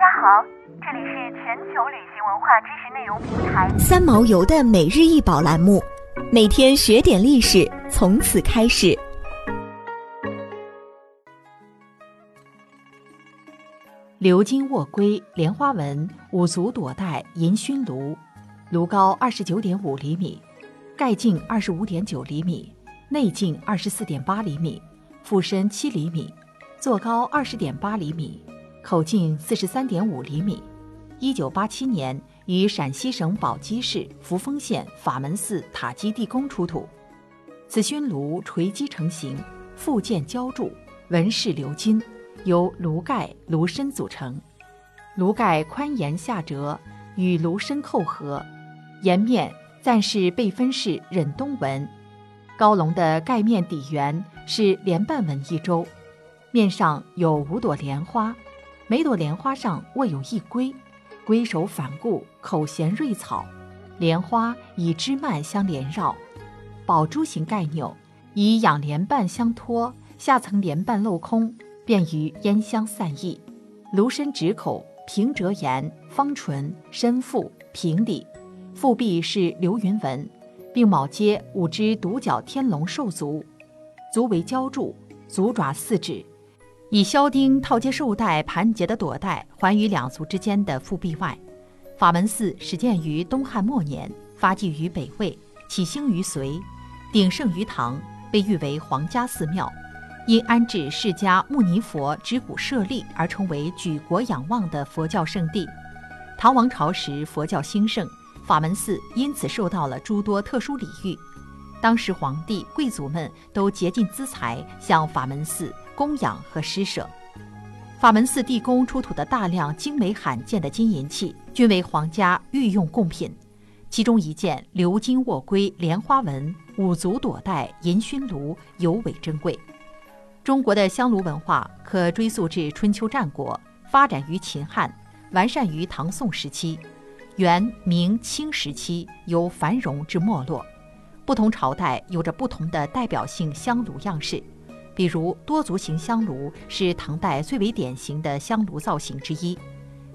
家好，这里是全球旅行文化知识内容平台三毛游的每日一宝栏目，每天学点历史，从此开始。鎏金卧龟莲花纹五足朵带银熏炉，炉高二十九点五厘米，盖径二十五点九厘米，内径二十四点八厘米，腹深七厘米，座高二十点八厘米。口径四十三点五厘米，一九八七年于陕西省宝鸡市扶风县法门寺塔基地宫出土。此熏炉锤击成型，附件浇铸，纹饰鎏金，由炉盖、炉身组成。炉盖宽檐下折，与炉身扣合，檐面暂是被分式忍冬纹。高龙的盖面底缘是莲瓣纹一周，面上有五朵莲花。每朵莲花上卧有一龟，龟首反顾，口衔瑞草，莲花以枝蔓相连绕，宝珠形盖钮，以仰莲瓣相托，下层莲瓣镂空，便于烟香散逸。炉身直口，平折檐，方唇，深腹，平底，腹壁是流云纹，并铆接五只独角天龙兽足，足为浇铸，足爪四指。以销钉套接绶带盘结的朵带环于两足之间的腹壁外。法门寺始建于东汉末年，发迹于北魏，起兴于隋，鼎盛于唐，被誉为皇家寺庙。因安置释迦牟尼佛指骨舍利而成为举国仰望的佛教圣地。唐王朝时佛教兴盛，法门寺因此受到了诸多特殊礼遇。当时皇帝贵族们都竭尽资财向法门寺。供养和施舍，法门寺地宫出土的大量精美罕见的金银器，均为皇家御用贡品。其中一件鎏金卧龟莲花纹五足朵带银熏炉尤为珍贵。中国的香炉文化可追溯至春秋战国，发展于秦汉，完善于唐宋时期，元、明、清时期由繁荣至没落。不同朝代有着不同的代表性香炉样式。比如多足型香炉是唐代最为典型的香炉造型之一。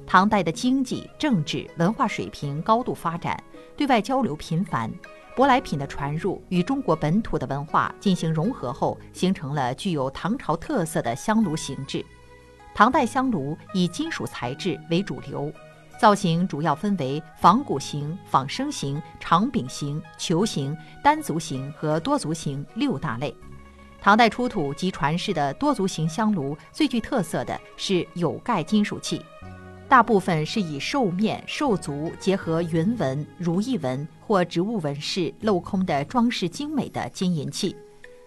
唐代的经济、政治、文化水平高度发展，对外交流频繁，舶来品的传入与中国本土的文化进行融合后，形成了具有唐朝特色的香炉形制。唐代香炉以金属材质为主流，造型主要分为仿古型、仿生型、长柄型、球形、单足型和多足型六大类。唐代出土及传世的多足型香炉，最具特色的是有盖金属器，大部分是以兽面、兽足结合云纹、如意纹或植物纹饰镂空的装饰精美的金银器，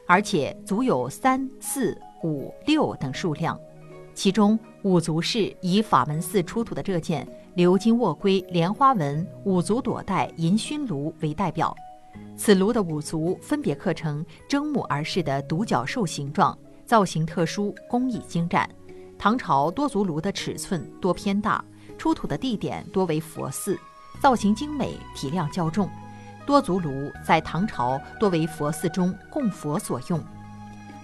而且足有三、四、五、六等数量，其中五足式以法门寺出土的这件鎏金卧龟莲花纹五足朵带银熏炉为代表。此炉的五足分别刻成狰狞而视的独角兽形状，造型特殊，工艺精湛。唐朝多足炉的尺寸多偏大，出土的地点多为佛寺，造型精美，体量较重。多足炉在唐朝多为佛寺中供佛所用。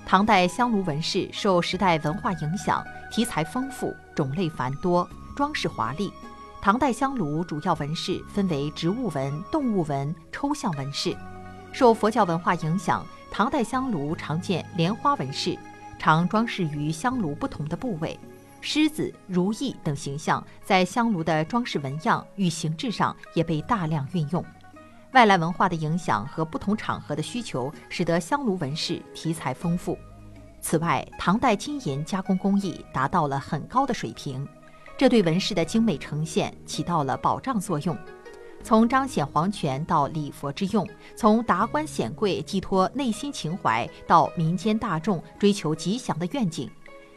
唐代香炉纹饰受时代文化影响，题材丰富，种类繁多，装饰华丽。唐代香炉主要纹饰分为植物纹、动物纹、抽象纹饰。受佛教文化影响，唐代香炉常见莲花纹饰，常装饰于香炉不同的部位。狮子、如意等形象在香炉的装饰纹样与形制上也被大量运用。外来文化的影响和不同场合的需求，使得香炉纹饰题材丰富。此外，唐代金银加工工艺达到了很高的水平。这对纹饰的精美呈现起到了保障作用，从彰显皇权到礼佛之用，从达官显贵寄托内心情怀到民间大众追求吉祥的愿景，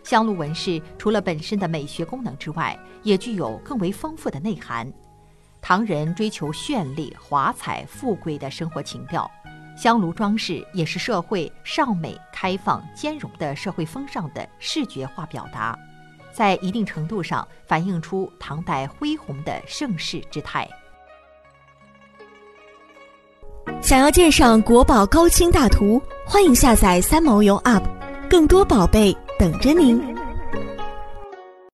香炉纹饰除了本身的美学功能之外，也具有更为丰富的内涵。唐人追求绚丽、华彩、富贵的生活情调，香炉装饰也是社会尚美、开放、兼容的社会风尚的视觉化表达。在一定程度上反映出唐代恢宏的盛世之态。想要鉴赏国宝高清大图，欢迎下载三毛游 App，更多宝贝等着您。